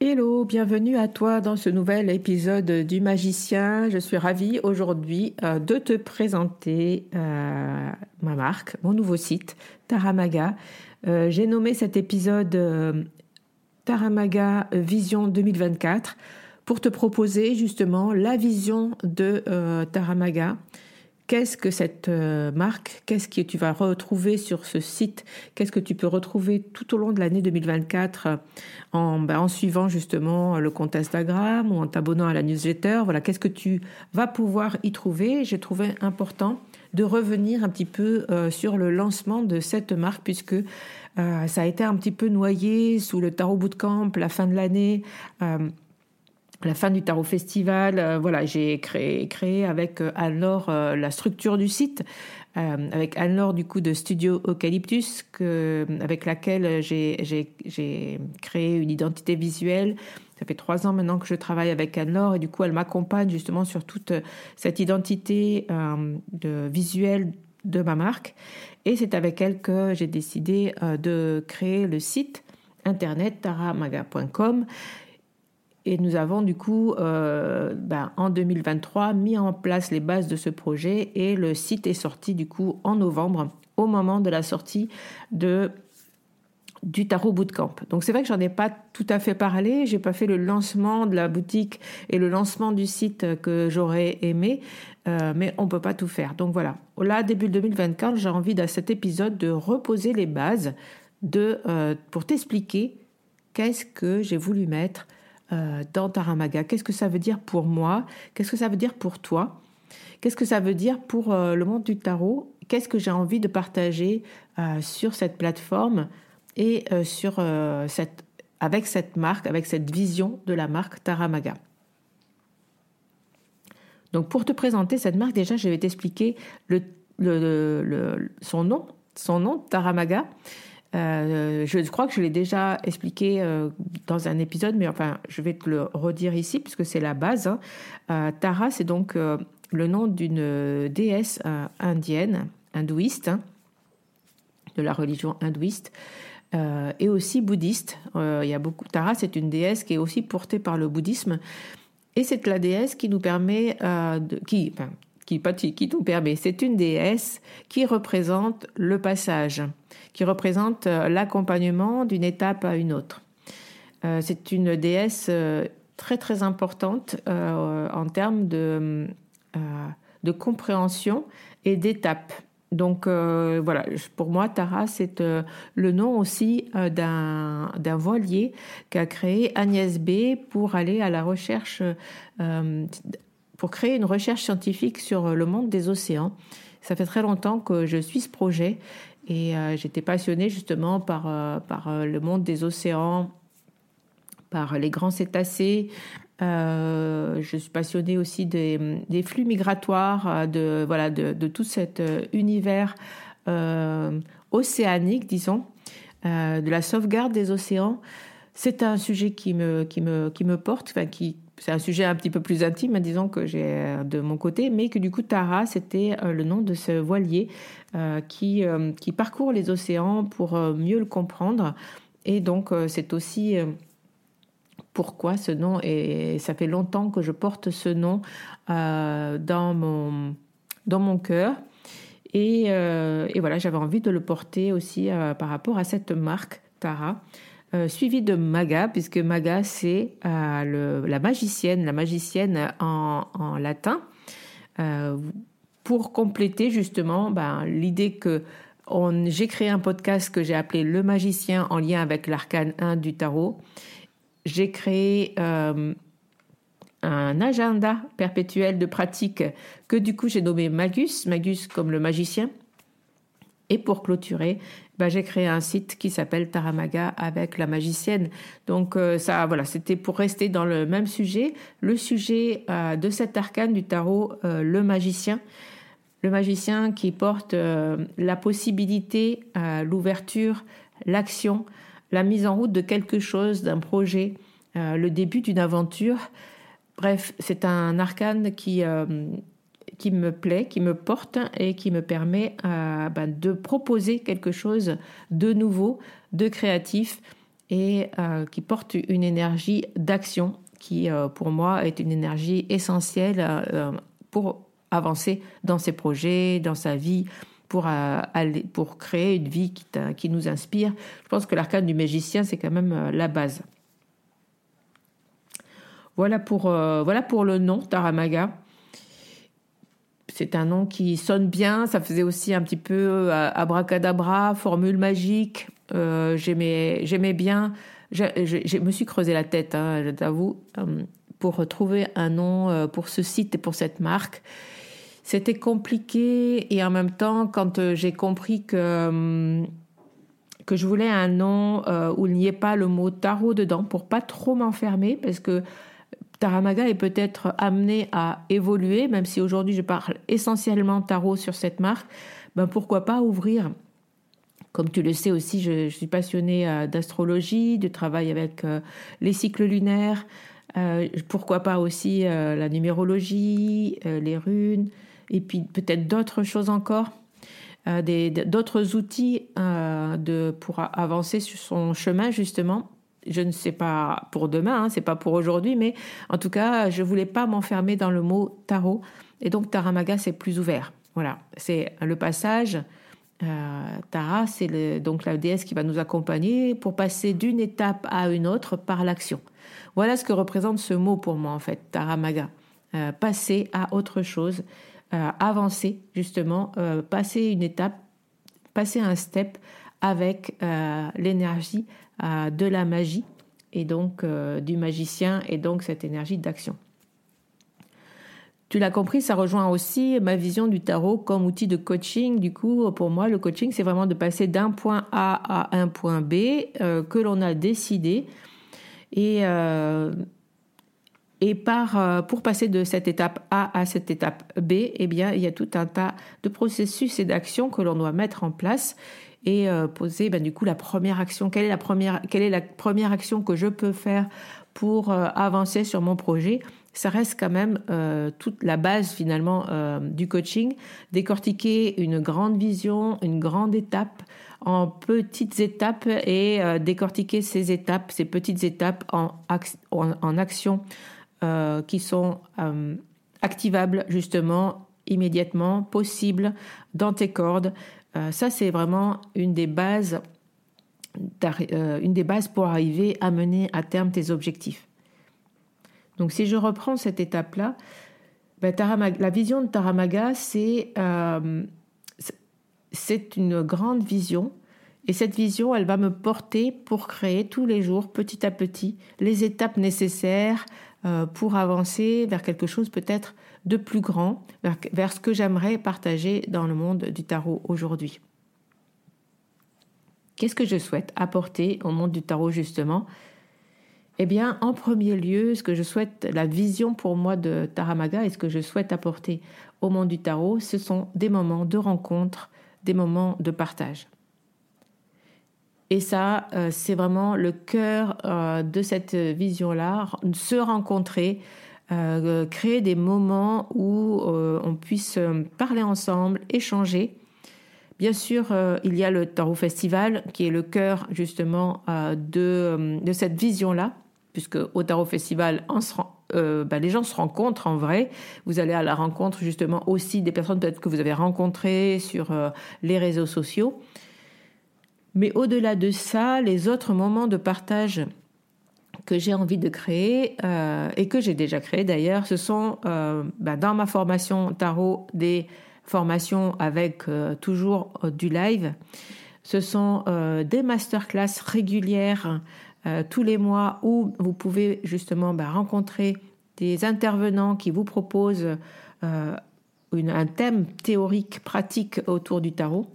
Hello, bienvenue à toi dans ce nouvel épisode du Magicien. Je suis ravie aujourd'hui euh, de te présenter euh, ma marque, mon nouveau site, Taramaga. Euh, j'ai nommé cet épisode Taramaga Vision 2024 pour te proposer justement la vision de Taramaga Qu'est-ce que cette euh, marque Qu'est-ce que tu vas retrouver sur ce site? Qu'est-ce que tu peux retrouver tout au long de l'année 2024 euh, en, ben, en suivant justement le compte Instagram ou en t'abonnant à la newsletter? Voilà, qu'est-ce que tu vas pouvoir y trouver? J'ai trouvé important de revenir un petit peu euh, sur le lancement de cette marque puisque ça a été un petit peu noyé sous le Tarot Bootcamp, la fin de l'année la fin du Tarot Festival, euh, voilà, j'ai créé, avec euh, Anne-Laure euh, la structure du site, avec Anne-Laure du coup de Studio Eucalyptus, avec laquelle j'ai créé une identité visuelle. Ça fait trois ans maintenant que je travaille avec Anne-Laure et du coup elle m'accompagne justement sur toute cette identité de, visuelle de ma marque. Et c'est avec elle que j'ai décidé de créer le site internet taramaga.com et nous avons du coup, euh, ben, en 2023, mis en place les bases de ce projet et le site est sorti du coup en novembre, au moment de la sortie de du Tarot Bootcamp. Donc c'est vrai que j'en ai pas tout à fait parlé, j'ai pas fait le lancement de la boutique et le lancement du site que j'aurais aimé, euh, mais on peut pas tout faire. Donc voilà, là début 2024, j'ai envie dans cet épisode de reposer les bases de euh, pour t'expliquer qu'est-ce que j'ai voulu mettre euh, dans Taramaga. Qu'est-ce que ça veut dire pour moi? Qu'est-ce que ça veut dire pour toi? Qu'est-ce que ça veut dire pour euh, le monde du tarot? Qu'est-ce que j'ai envie de partager euh, sur cette plateforme et avec cette marque, avec cette vision de la marque Taramaga? Donc pour te présenter cette marque, déjà je vais t'expliquer son nom, son nom Taramaga. Euh, je crois que je l'ai déjà expliqué euh, dans un épisode, mais enfin, je vais te le redire ici puisque c'est la base. Hein. Euh, Tara, c'est donc le nom d'une déesse indienne, hindouiste, hein, de la religion hindouiste. et aussi bouddhiste. il y a beaucoup. Tara, c'est une déesse qui est aussi portée par le bouddhisme, et c'est la déesse qui nous permet qui, qui, nous permet. C'est une déesse qui représente le passage qui représente euh, l'accompagnement d'une étape à une autre. Euh, c'est une déesse euh, très très importante en termes de, de compréhension et d'étape. Donc voilà, pour moi, Tara, c'est le nom aussi d'un, d'un voilier qu'a créé Agnès B pour aller à la recherche, pour créer une recherche scientifique sur le monde des océans. Ça fait très longtemps que je suis ce projet et j'étais passionnée justement par, par le monde des océans, par les grands cétacés. je suis passionnée aussi des, des flux migratoires, de, voilà, de, de tout cet univers océanique, disons, de la sauvegarde des océans. C'est un sujet qui me, qui me, qui me porte, enfin, qui, c'est un sujet un petit peu plus intime, hein, disons, que j'ai euh, de mon côté, mais que du coup, Tara, c'était euh, le nom de ce voilier euh, qui, parcourt les océans pour mieux le comprendre. Et donc, c'est aussi pourquoi ce nom, et ça fait longtemps que je porte ce nom dans, mon, dans cœur. Et voilà, j'avais envie de le porter aussi par rapport à cette marque, Tara. Euh, suivi de Maga, puisque Maga, c'est euh, la magicienne, la magicienne en, latin, euh, pour compléter justement ben, l'idée que j'ai créé un podcast que j'ai appelé Le magicien en lien avec l'arcane 1 du tarot. J'ai créé un agenda perpétuel de pratique que du coup j'ai nommé Magus, Magus comme le magicien. Et pour clôturer, bah, j'ai créé un site qui s'appelle Taramaga avec la magicienne. Donc euh, ça, voilà, c'était pour rester dans le même sujet. Le sujet euh, de cet arcane du tarot, euh, le magicien. Le magicien qui porte la possibilité, l'ouverture, l'action, la mise en route de quelque chose, d'un projet, le début d'une aventure. Bref, c'est un arcane qui qui me plaît, qui me porte et qui me permet euh, ben, de proposer quelque chose de nouveau, de créatif et euh, qui porte une énergie d'action qui, euh, pour moi, est une énergie essentielle pour avancer dans ses projets, dans sa vie, pour, aller, pour créer une vie qui, qui nous inspire. Je pense que l'arcane du magicien, c'est quand même la base. Voilà pour, voilà pour le nom Taramaga c'est un nom qui sonne bien. Ça faisait aussi un petit peu euh, abracadabra, formule magique. Euh, j'aimais, j'aimais bien. Je, me suis creusé la tête, hein, je t'avoue, euh, pour trouver un nom pour ce site et pour cette marque. C'était compliqué et en même temps, quand j'ai compris que que je voulais un nom où il n'y ait pas le mot tarot dedans pour pas trop m'enfermer parce que Taramaga est peut-être amené à évoluer, même si aujourd'hui je parle essentiellement tarot sur cette marque, ben pourquoi pas ouvrir. Comme tu le sais aussi, je, suis passionnée euh, d'astrologie, de travail avec euh, les cycles lunaires, euh, pourquoi pas aussi la numérologie, les runes, et puis peut-être d'autres choses encore, d'autres outils pour avancer sur son chemin justement je ne sais pas pour demain, hein, c'est pas pour aujourd'hui, mais en tout cas, je voulais pas m'enfermer dans le mot tarot. Et donc, Taramaga, c'est plus ouvert. Voilà, c'est le passage. Euh, Tara, c'est donc la déesse qui va nous accompagner pour passer d'une étape à une autre par l'action. Voilà ce que représente ce mot pour moi, en fait, Taramaga. Euh, passer à autre chose, euh, avancer, justement, passer une étape, passer un step avec l'énergie de la magie et donc euh, du magicien et donc cette énergie d'action. Tu l'as compris, ça rejoint aussi ma vision du tarot comme outil de coaching. Du coup, pour moi, le coaching, c'est vraiment de passer d'un point A à un point B euh, que l'on a décidé. Et, euh, et par, pour passer de cette étape A à cette étape B, eh bien, il y a tout un tas de processus et d'actions que l'on doit mettre en place et euh, poser ben, du coup la première action. Quelle est la première, quelle est la première action que je peux faire pour euh, avancer sur mon projet? Ça reste quand même euh, toute la base finalement du coaching, décortiquer une grande vision, une grande étape en petites étapes et décortiquer ces étapes, ces petites étapes en, en, en actions qui sont activables justement immédiatement, possibles dans tes cordes euh, ça, c'est vraiment une des bases, euh, une des bases pour arriver à mener à terme tes objectifs. Donc, si je reprends cette étape-là, ben, la vision de Taramaga, euh, c'est une grande vision. Et cette vision, elle va me porter pour créer tous les jours, petit à petit, les étapes nécessaires pour avancer vers quelque chose peut-être de plus grand vers, ce que j'aimerais partager dans le monde du tarot aujourd'hui. Qu'est-ce que je souhaite apporter au monde du tarot justement? Eh bien, en premier lieu, ce que je souhaite, la vision pour moi de Taramaga et ce que je souhaite apporter au monde du tarot, ce sont des moments de rencontre, des moments de partage. Et ça, euh, c'est vraiment le cœur euh, de cette vision-là, se rencontrer, euh, créer des moments où on puisse parler ensemble, échanger. Bien sûr, il y a le Tarot Festival qui est le cœur justement de, de, cette vision-là, puisque au Tarot Festival, bah, les gens se rencontrent en vrai. Vous allez à la rencontre justement aussi des personnes peut-être que vous avez rencontrées sur les réseaux sociaux. Mais au-delà de ça, les autres moments de partage que j'ai envie de créer euh, et que j'ai déjà créé d'ailleurs, ce sont euh, bah, dans ma formation tarot des formations avec euh, toujours du live. Ce sont des masterclass régulières tous les mois où vous pouvez justement bah, rencontrer des intervenants qui vous proposent un thème théorique pratique autour du tarot.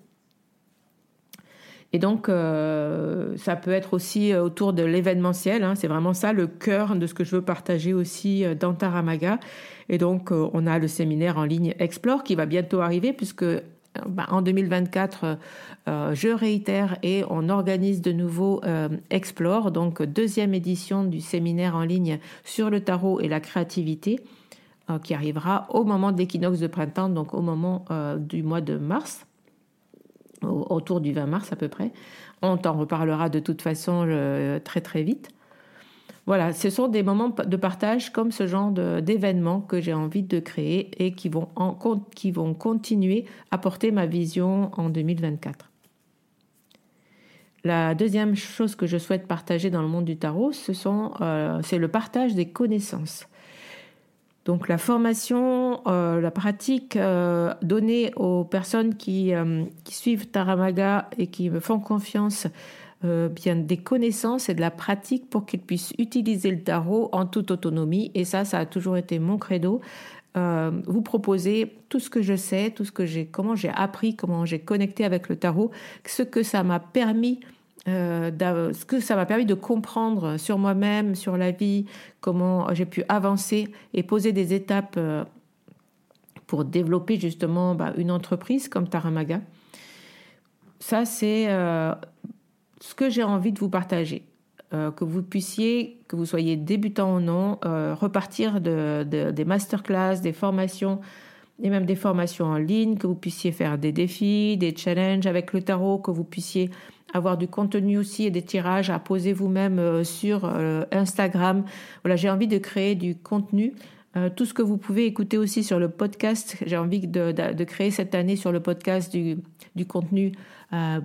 Et donc, euh, ça peut être aussi euh, autour de l'événementiel. Hein. c'est vraiment ça le cœur de ce que je veux partager aussi euh, dans Taramaga. Et donc, on a le séminaire en ligne Explore qui va bientôt arriver puisque bah, en 2024, je réitère et on organise de nouveau Explore, donc deuxième édition du séminaire en ligne sur le tarot et la créativité qui arrivera au moment de l'équinoxe de printemps, donc au moment du mois de mars autour du 20 mars à peu près. On t'en reparlera de toute façon euh, très très vite. Voilà, ce sont des moments de partage comme ce genre d'événements que j'ai envie de créer et qui vont, en, qui vont continuer à porter ma vision en 2024. La deuxième chose que je souhaite partager dans le monde du tarot, ce euh, c'est le partage des connaissances. Donc la formation, euh, la pratique euh, donnée aux personnes qui, euh, qui, suivent Taramaga et qui me font confiance, bien des connaissances et de la pratique pour qu'ils puissent utiliser le tarot en toute autonomie. Et ça, ça a toujours été mon credo. vous proposer tout ce que je sais, tout ce que j'ai, comment j'ai appris, comment j'ai connecté avec le tarot, ce que ça m'a permis euh, ce que ça m'a permis de comprendre sur moi-même, sur la vie, comment j'ai pu avancer et poser des étapes euh, pour développer justement bah, une entreprise comme Taramaga. Ça, c'est euh, ce que j'ai envie de vous partager. que vous puissiez, que vous soyez débutant ou non, repartir de, des masterclass, des formations et même des formations en ligne, que vous puissiez faire des défis, des challenges avec le tarot, que vous puissiez avoir du contenu aussi et des tirages à poser vous-même euh, sur euh, Instagram. Voilà, j'ai envie de créer du contenu. Euh, tout ce que vous pouvez écouter aussi sur le podcast, j'ai envie de, créer cette année sur le podcast du contenu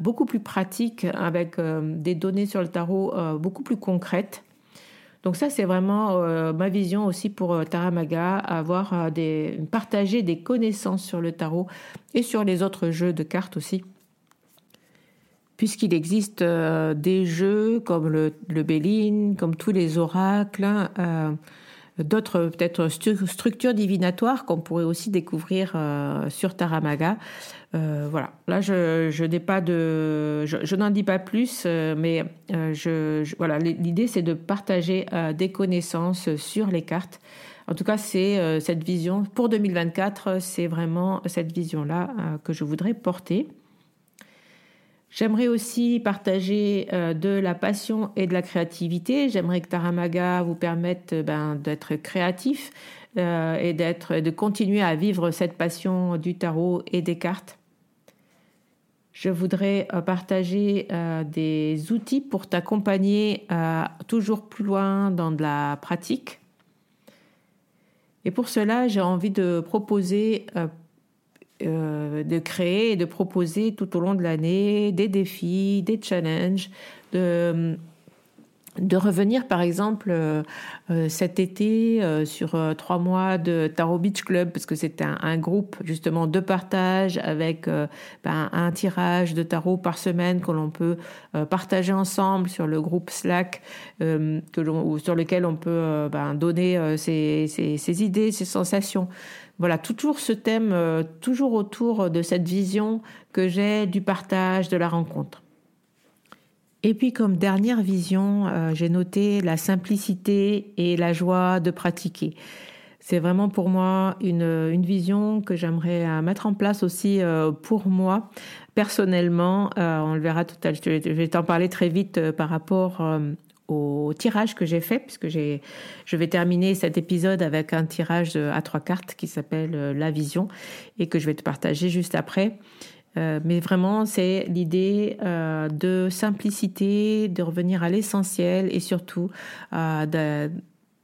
beaucoup plus pratique avec des données sur le tarot beaucoup plus concrètes. Donc ça, c'est vraiment ma vision aussi pour Taramaga, avoir des, partager des connaissances sur le tarot et sur les autres jeux de cartes aussi puisqu'il existe euh, des jeux comme le, le Béline, comme tous les oracles, euh, d'autres peut-être structures divinatoires qu'on pourrait aussi découvrir euh, sur Taramaga. Voilà, là je, n'ai pas de, je, n'en dis pas plus, mais je, voilà, l'idée c'est de partager des connaissances sur les cartes. En tout cas, c'est cette vision pour 2024, c'est vraiment cette vision-là que je voudrais porter. J'aimerais aussi partager euh, de la passion et de la créativité. J'aimerais que Taramaga vous permette euh, ben, d'être créatif euh, et d'être, de continuer à vivre cette passion du tarot et des cartes. Je voudrais partager des outils pour t'accompagner toujours plus loin dans de la pratique. Et pour cela, j'ai envie de proposer euh, de créer et de proposer tout au long de l'année des défis, des challenges, de, de revenir par exemple euh, euh, cet été euh, sur trois mois de Tarot Beach Club parce que c'est un, groupe justement de partage avec ben, un tirage de tarot par semaine que l'on peut partager ensemble sur le groupe Slack que sur lequel on peut ben, donner ses, ses, idées, ses sensations. Voilà, toujours ce thème, toujours autour de cette vision que j'ai du partage, de la rencontre. Et puis comme dernière vision, euh, j'ai noté la simplicité et la joie de pratiquer. C'est vraiment pour moi une, une vision que j'aimerais euh, mettre en place aussi euh, pour moi personnellement. on le verra tout à l'heure. Je vais t'en parler très vite par rapport au tirage que j'ai fait, puisque j'ai, je vais terminer cet épisode avec un tirage à trois cartes qui s'appelle La Vision et que je vais te partager juste après. Euh, mais vraiment, c'est l'idée euh, de simplicité, de revenir à l'essentiel et surtout euh, de,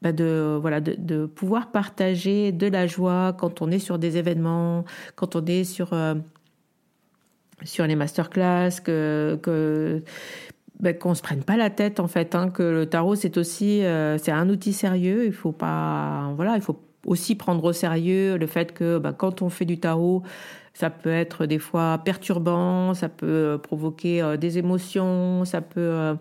bah, de, voilà, de, pouvoir partager de la joie quand on est sur des événements, quand on est sur, sur les masterclass, que, que bah, qu'on se prenne pas la tête en fait, hein, que le tarot c'est aussi c'est un outil sérieux. Il faut pas, voilà, il faut aussi prendre au sérieux le fait que bah, quand on fait du tarot, ça peut être des fois perturbant, ça peut euh, provoquer euh, des émotions, ça peut euh,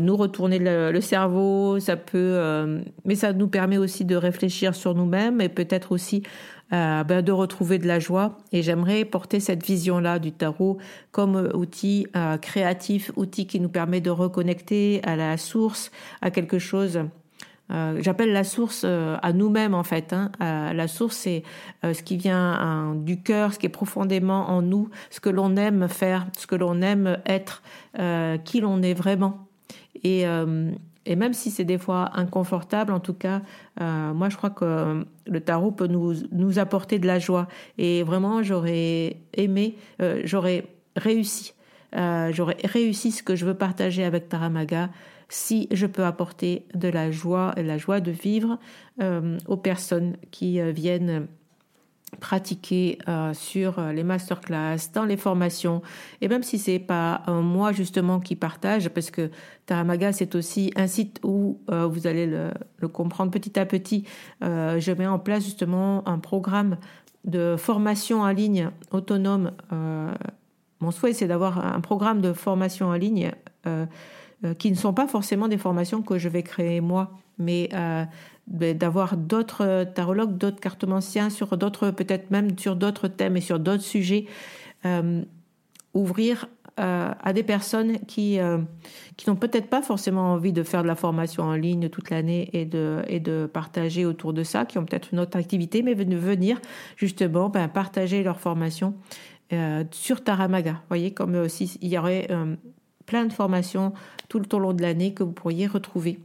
nous retourner le, cerveau, ça peut, mais ça nous permet aussi de réfléchir sur nous-mêmes et peut-être aussi ben, de retrouver de la joie. Et j'aimerais porter cette vision-là du tarot comme outil créatif, outil qui nous permet de reconnecter à la source, à quelque chose euh, j'appelle la source euh, à nous-mêmes en fait. Hein. Euh, la source c'est ce qui vient hein, du cœur, ce qui est profondément en nous, ce que l'on aime faire, ce que l'on aime être, qui l'on est vraiment. Et, même si c'est des fois inconfortable, en tout cas, moi je crois que le tarot peut nous, nous apporter de la joie. Et vraiment j'aurais aimé, j'aurais réussi, j'aurais réussi ce que je veux partager avec Taramaga si je peux apporter de la joie, la joie de vivre euh, aux personnes qui euh, viennent pratiquer euh, sur les masterclass, dans les formations, et même si c'est pas moi justement qui partage, parce que Taramaga c'est aussi un site où vous allez le, le, comprendre petit à petit. je mets en place justement un programme de formation en ligne autonome. mon souhait c'est d'avoir un programme de formation en ligne qui ne sont pas forcément des formations que je vais créer moi, mais euh, d'avoir d'autres tarologues, d'autres cartomanciens sur d'autres, peut-être même sur d'autres thèmes et sur d'autres sujets, euh, ouvrir à des personnes qui qui n'ont peut-être pas forcément envie de faire de la formation en ligne toute l'année et de et de partager autour de ça, qui ont peut-être une autre activité, mais de venir justement ben, partager leur formation sur Taramaga. Vous voyez, comme aussi il y aurait plein de formations tout le long de l'année que vous pourriez retrouver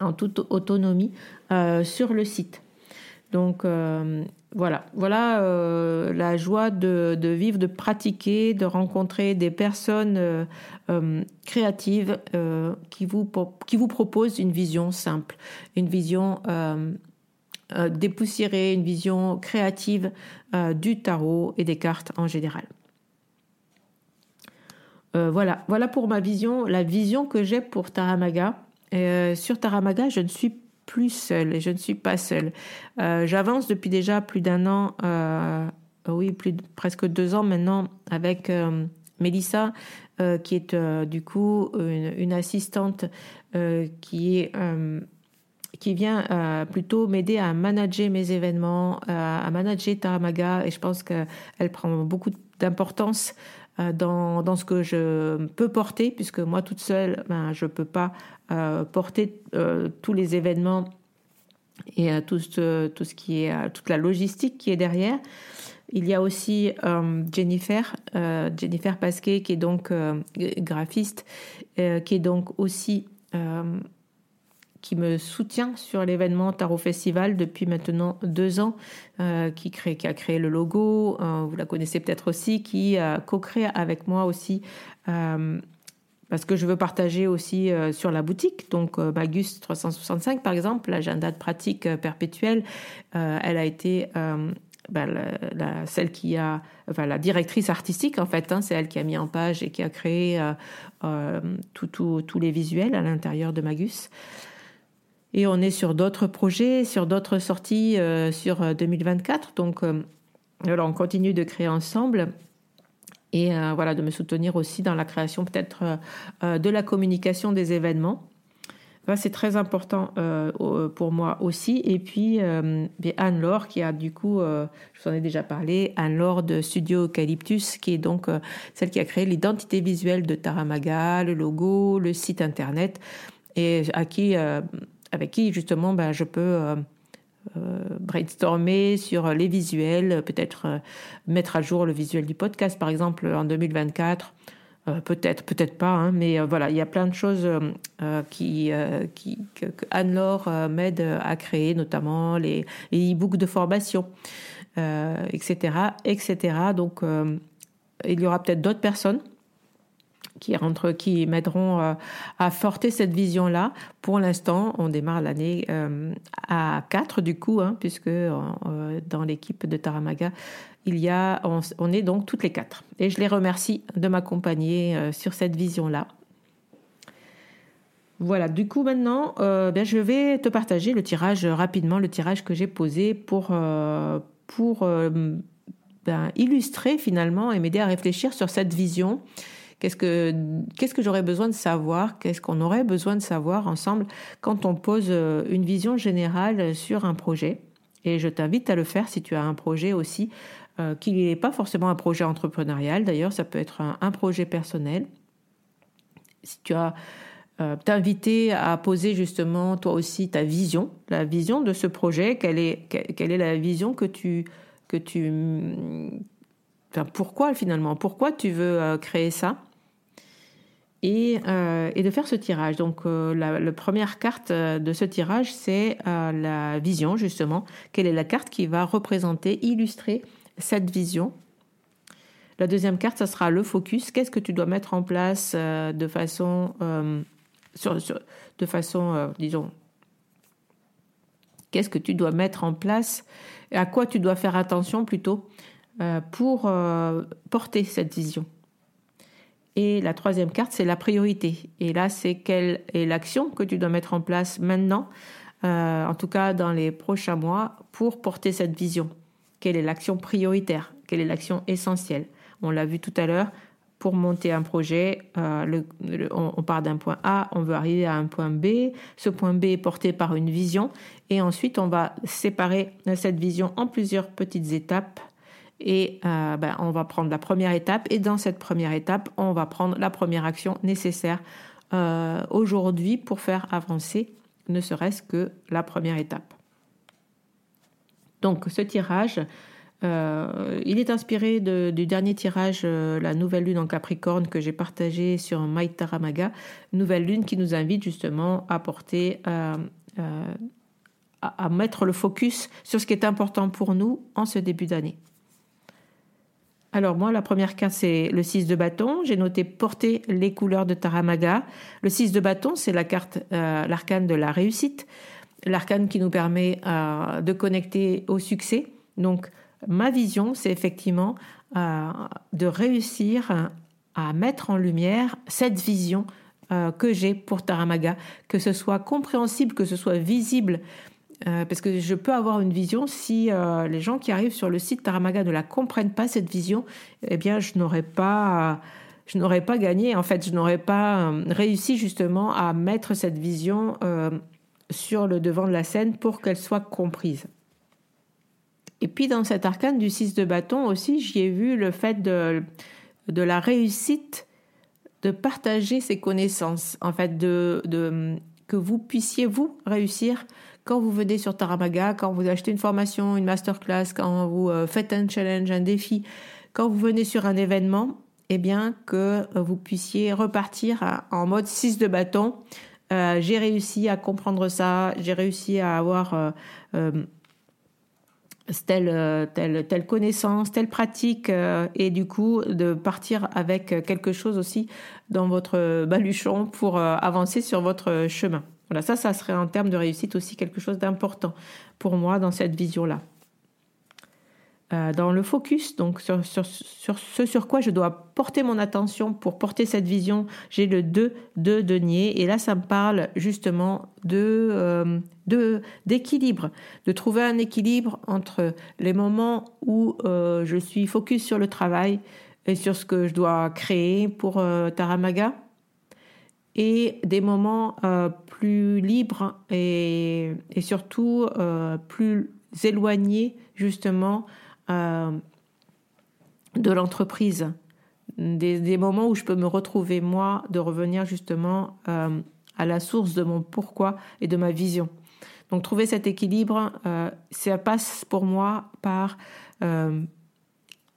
en toute autonomie euh, sur le site. Donc euh, voilà, voilà euh, la joie de, vivre, de pratiquer, de rencontrer des personnes créatives qui, vous, qui vous proposent une vision simple, une vision dépoussiérée, une vision créative du tarot et des cartes en général. Euh, voilà, voilà pour ma vision, la vision que j'ai pour Taramaga. Euh, sur Taramaga, je ne suis plus seule et je ne suis pas seule. Euh, j'avance depuis déjà plus d'un an, oui, presque deux ans maintenant, avec Mélissa, qui est du coup une, assistante qui est qui vient plutôt m'aider à manager mes événements, à manager Taramaga, et je pense qu'elle prend beaucoup d'importance dans, dans, ce que je peux porter, puisque moi toute seule, ben, je ne peux pas euh, porter euh, tous les événements et tout, ce, tout ce qui est toute la logistique qui est derrière. Il y a aussi Jennifer, Jennifer Pasquet, qui est donc graphiste, qui est donc aussi qui me soutient sur l'événement Tarot Festival depuis maintenant deux ans, euh, qui, crée, a créé le logo, euh, vous la connaissez peut-être aussi, qui a co-créé avec moi aussi, euh, parce que je veux partager aussi sur la boutique, donc Magus 365 par exemple, l'agenda de pratique perpétuel, elle a été ben, la, celle qui a, enfin, la directrice artistique en fait, hein, c'est elle qui a mis en page et qui a créé tous les visuels à l'intérieur de Magus. Et on est sur d'autres projets, sur d'autres sorties sur 2024. Donc, alors on continue de créer ensemble et voilà de me soutenir aussi dans la création peut-être de la communication des événements c'est très important euh, pour moi aussi. Et puis, euh, Anne-Laure, qui a du coup, euh, je vous en ai déjà parlé, Anne-Laure de Studio Eucalyptus, qui est donc celle qui a créé l'identité visuelle de Taramaga, le logo, le site internet, et à qui, avec qui justement ben, je peux brainstormer sur les visuels, peut-être mettre à jour le visuel du podcast, par exemple, en 2024 euh, peut-être, peut-être pas, hein, mais euh, voilà, il y a plein de choses euh, qui, qui, que, Anne-Laure m'aide à créer, notamment les, e-books de formation, etc., etc. Donc, il y aura peut-être d'autres personnes qui rentrent, qui m'aideront à porter cette vision-là. Pour l'instant, on démarre l'année à 4 du coup, hein, puisque dans l'équipe de Taramaga, il y a, on, est donc toutes les quatre. Et je les remercie de m'accompagner euh, sur cette vision-là. Voilà, du coup maintenant, euh, ben, je vais te partager le tirage rapidement, le tirage que j'ai posé pour, euh, pour ben, illustrer finalement et m'aider à réfléchir sur cette vision. Qu'est-ce que, qu'est-ce que j'aurais besoin de savoir? Qu'est-ce qu'on aurait besoin de savoir ensemble quand on pose une vision générale sur un projet? Et je t'invite à le faire si tu as un projet aussi euh, qui n'est pas forcément un projet entrepreneurial. D'ailleurs, ça peut être un, projet personnel. Si tu as euh, t'invité à poser justement toi aussi ta vision, la vision de ce projet, quelle est, quelle est la vision que tu... Que tu enfin, pourquoi finalement? Pourquoi tu veux euh, créer ça? Et, euh, et, de faire ce tirage. Donc la, la, première carte de ce tirage, c'est la vision justement. Quelle est la carte qui va représenter, illustrer cette vision? La deuxième carte, ça sera le focus. Qu'est-ce que tu dois mettre en place euh, de façon, euh, de façon, euh, disons, qu'est-ce que tu dois mettre en place? À quoi tu dois faire attention plutôt? Pour porter cette vision. Et la troisième carte, c'est la priorité. Et là, c'est quelle est l'action que tu dois mettre en place maintenant, en tout cas dans les prochains mois, pour porter cette vision. Quelle est l'action prioritaire? Quelle est l'action essentielle? On l'a vu tout à l'heure, pour monter un projet, euh, on, part d'un point A, on veut arriver à un point B. Ce point B est porté par une vision et ensuite on va séparer cette vision en plusieurs petites étapes et euh, ben, on va prendre la première étape et dans cette première étape, on va prendre la première action nécessaire euh, aujourd'hui pour faire avancer ne serait-ce que la première étape. Donc ce tirage, euh, il est inspiré du dernier tirage, la nouvelle lune en Capricorne que j'ai partagé sur Maitaramaga, nouvelle lune qui nous invite justement à porter, à, mettre le focus sur ce qui est important pour nous en ce début d'année. Alors moi, la première carte, c'est le 6 de bâton. J'ai noté porter les couleurs de Taramaga. Le 6 de bâton, c'est la carte, l'arcane de la réussite l'arcane qui nous permet euh, de connecter au succès. Donc, ma vision, c'est effectivement euh, de réussir à mettre en lumière cette vision euh, que j'ai pour Taramaga, que ce soit compréhensible, que ce soit visible. Parce que je peux avoir une vision, si les gens qui arrivent sur le site Taramaga ne la comprennent pas, cette vision, eh bien, je n'aurais pas je n'aurais pas gagné, en fait, je n'aurais pas réussi justement à mettre cette vision sur le devant de la scène pour qu'elle soit comprise. Et puis dans cet arcane du 6 de bâton aussi, j'y ai vu le fait de, de la réussite de partager ses connaissances, en fait, de, de, que vous puissiez, vous, réussir quand vous venez sur Taramaga, quand vous achetez une formation, une masterclass, quand vous euh, faites un challenge, un défi, quand vous venez sur un événement, eh bien, que vous puissiez repartir en mode 6 de bâton euh, j'ai réussi à comprendre ça, j'ai réussi à avoir euh, euh, telle, telle, telle connaissance, telle pratique, et du coup de partir avec quelque chose aussi dans votre baluchon pour avancer sur votre chemin. Voilà, ça, ça serait en termes de réussite aussi quelque chose d'important pour moi dans cette vision-là. dans le focus, donc sur, sur, ce sur quoi je dois porter mon attention pour porter cette vision, j'ai le 2 de denier. Et là, ça me parle justement de, de d'équilibre, de trouver un équilibre entre les moments où je suis focus sur le travail et sur ce que je dois créer pour Taramaga et des moments euh, plus libres et, surtout euh, plus éloignés justement euh, de l'entreprise. Des, moments où je peux me retrouver moi, de revenir justement à la source de mon pourquoi et de ma vision. Donc trouver cet équilibre, ça passe pour moi par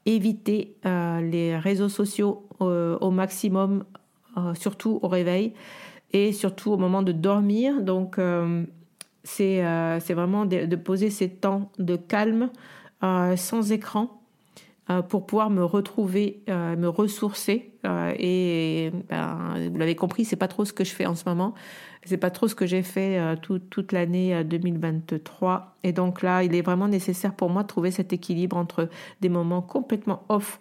éviter les réseaux sociaux au maximum euh, surtout au réveil et surtout au moment de dormir. Donc, euh, euh, c'est vraiment de, poser ces temps de calme sans écran pour pouvoir me retrouver, me ressourcer. et ben, vous l'avez compris, c'est pas trop ce que je fais en ce moment. C'est pas trop ce que j'ai fait toute l'année 2023. Et donc là, il est vraiment nécessaire pour moi de trouver cet équilibre entre des moments complètement off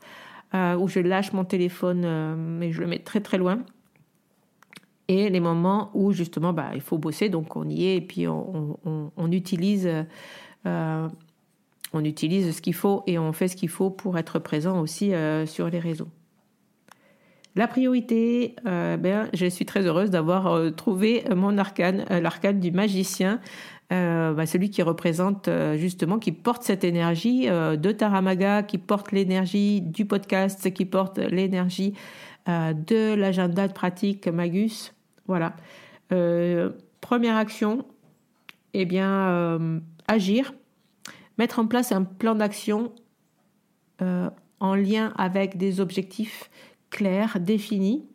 euh, où je lâche mon téléphone, euh, mais je le mets très très loin. Et les moments où justement, bah, il faut bosser, donc on y est, et puis on, utilise, euh, on utilise ce qu'il faut et on fait ce qu'il faut pour être présent aussi sur les réseaux. La priorité, ben, je suis très heureuse d'avoir trouvé mon arcane, l'arcane du magicien, euh, bah, celui qui représente euh, justement, qui porte cette énergie euh, de Taramaga, qui porte l'énergie du podcast, qui porte l'énergie de l'agenda de pratique Magus. Voilà. première action, eh bien, agir, mettre en place un plan d'action en lien avec des objectifs clairs, définis,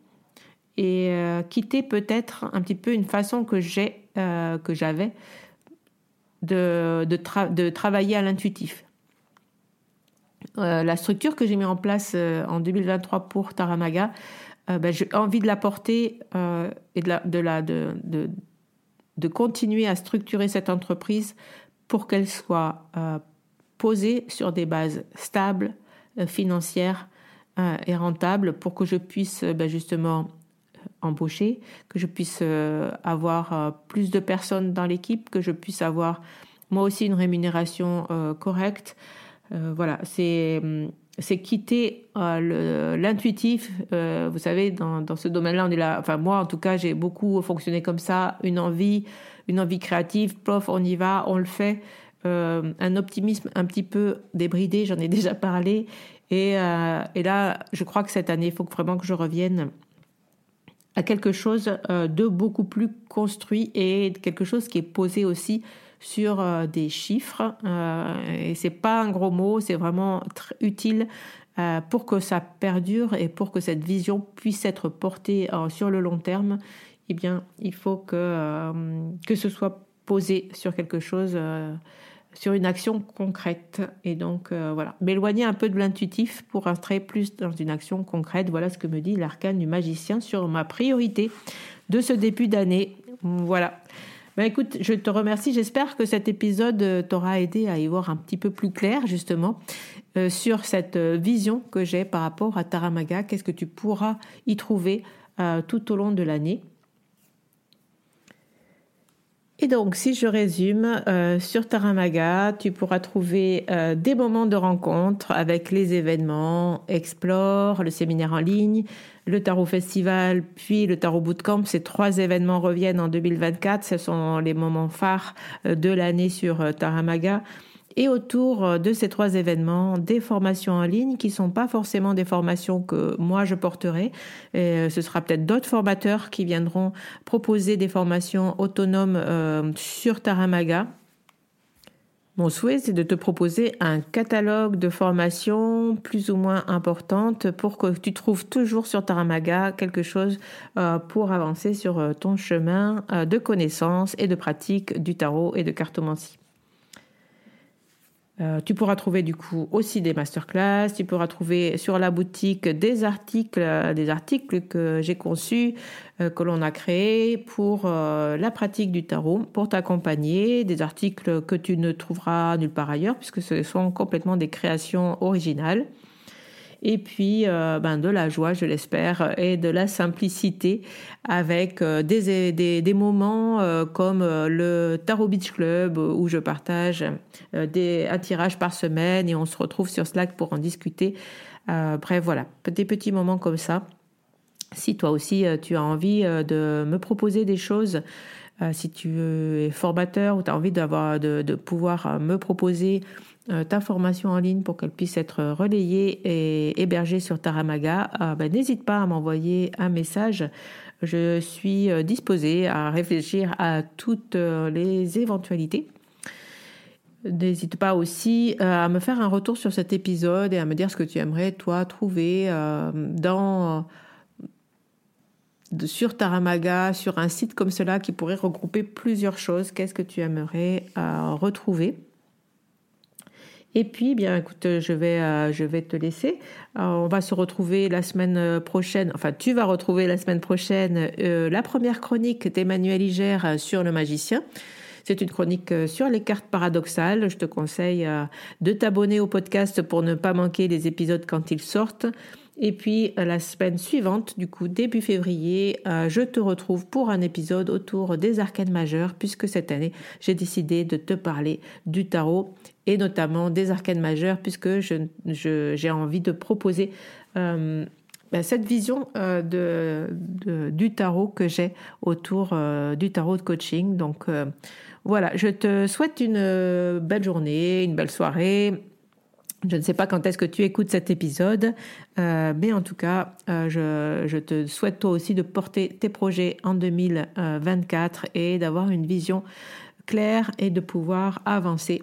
et quitter peut-être un petit peu une façon que j'avais de, travailler à l'intuitif. Euh, la structure que j'ai mis en place euh, en 2023 pour Taramaga, euh, ben, j'ai envie de la porter et de, de, de, de, continuer à structurer cette entreprise pour qu'elle soit posée sur des bases stables, financières et rentables, pour que je puisse ben, justement embaucher, que je puisse euh, avoir euh, plus de personnes dans l'équipe, que je puisse avoir moi aussi une rémunération euh, correcte. voilà, c'est hum, c'est quitter l'intuitif. vous savez, dans, ce domaine-là, on est là. Enfin, moi, en tout cas, j'ai beaucoup fonctionné comme ça. Une envie, une envie créative. Prof, on y va, on le fait. un optimisme un petit peu débridé. J'en ai déjà parlé. Et, là, je crois que cette année, il faut vraiment que je revienne à quelque chose euh, de beaucoup plus construit et quelque chose qui est posé aussi sur euh, des chiffres. Euh, et c'est pas un gros mot, c'est vraiment utile pour que ça perdure et pour que cette vision puisse être portée sur le long terme. Eh bien, il faut que ce soit posé sur quelque chose sur une action concrète. Et donc, euh, voilà, m'éloigner un peu de l'intuitif pour entrer plus dans une action concrète. Voilà ce que me dit l'arcane du magicien sur ma priorité de ce début d'année. Voilà. Ben écoute, je te remercie. J'espère que cet épisode euh, t'aura aidé à y voir un petit peu plus clair, justement, euh, sur cette vision que j'ai par rapport à Taramaga. Qu'est-ce que tu pourras y trouver tout au long de l'année? Et donc, si je résume, euh, sur Taramaga, tu pourras trouver euh, des moments de rencontre avec les événements Explore, le séminaire en ligne, le Tarot Festival, puis le Tarot Bootcamp. Ces trois événements reviennent en 2024. Ce sont les moments phares euh, de l'année sur Taramaga et autour euh, de ces trois événements, des formations en ligne qui sont pas forcément des formations que moi je porterai. Euh, ce sera peut-être d'autres formateurs qui viendront proposer des formations autonomes euh, sur Taramaga. Mon souhait, c'est de te proposer un catalogue de formations plus ou moins importantes pour que tu trouves toujours sur Taramaga quelque chose pour avancer sur ton chemin de connaissance et de pratique du tarot et de cartomancie. Euh, tu pourras trouver du coup aussi des masterclass, tu pourras trouver sur la boutique des articles, euh, des articles que j'ai conçus, euh, que l'on a créés pour la pratique du tarot, pour t'accompagner, des articles que tu ne trouveras nulle part ailleurs puisque ce sont complètement des créations originales et puis euh, ben, de la joie, je l'espère, et de la simplicité avec euh, des, des, moments euh, comme le Tarot Beach Club où je partage des, un tirage par semaine et on se retrouve sur Slack pour en discuter. bref, voilà, des petits moments comme ça. Si toi aussi tu as envie de me proposer des choses, si tu es formateur ou tu as envie d'avoir de, de pouvoir me proposer ta formation en ligne pour qu'elle puisse être relayée et hébergée sur Taramaga, euh, ben, n'hésite pas à m'envoyer un message. Je suis euh, disposée à réfléchir à toutes les éventualités. N'hésite pas aussi à me faire un retour sur cet épisode et à me dire ce que tu aimerais, toi, trouver sur Taramaga, sur un site comme cela qui pourrait regrouper plusieurs choses. Qu'est-ce que tu aimerais retrouver? Et puis, bien, écoute, je vais, euh, je vais te laisser. Euh, on va se retrouver la semaine euh, prochaine. Enfin, tu vas retrouver la semaine prochaine la première chronique d'Emmanuel Iger sur le magicien. C'est une chronique sur les cartes paradoxales. Je te conseille de t'abonner au podcast pour ne pas manquer les épisodes quand ils sortent. Et puis la semaine suivante, du coup début février, je te retrouve pour un épisode autour des arcanes majeures, puisque cette année j'ai décidé de te parler du tarot et notamment des arcanes majeures, puisque j'ai je, envie de proposer euh, ben, cette vision euh, de, du tarot que j'ai autour euh, du tarot de coaching. Donc voilà, je te souhaite une belle journée, une belle soirée. Je ne sais pas quand est-ce que tu écoutes cet épisode, mais en tout cas, je, je, te souhaite toi aussi de porter tes projets en 2024 et d'avoir une vision claire et de pouvoir avancer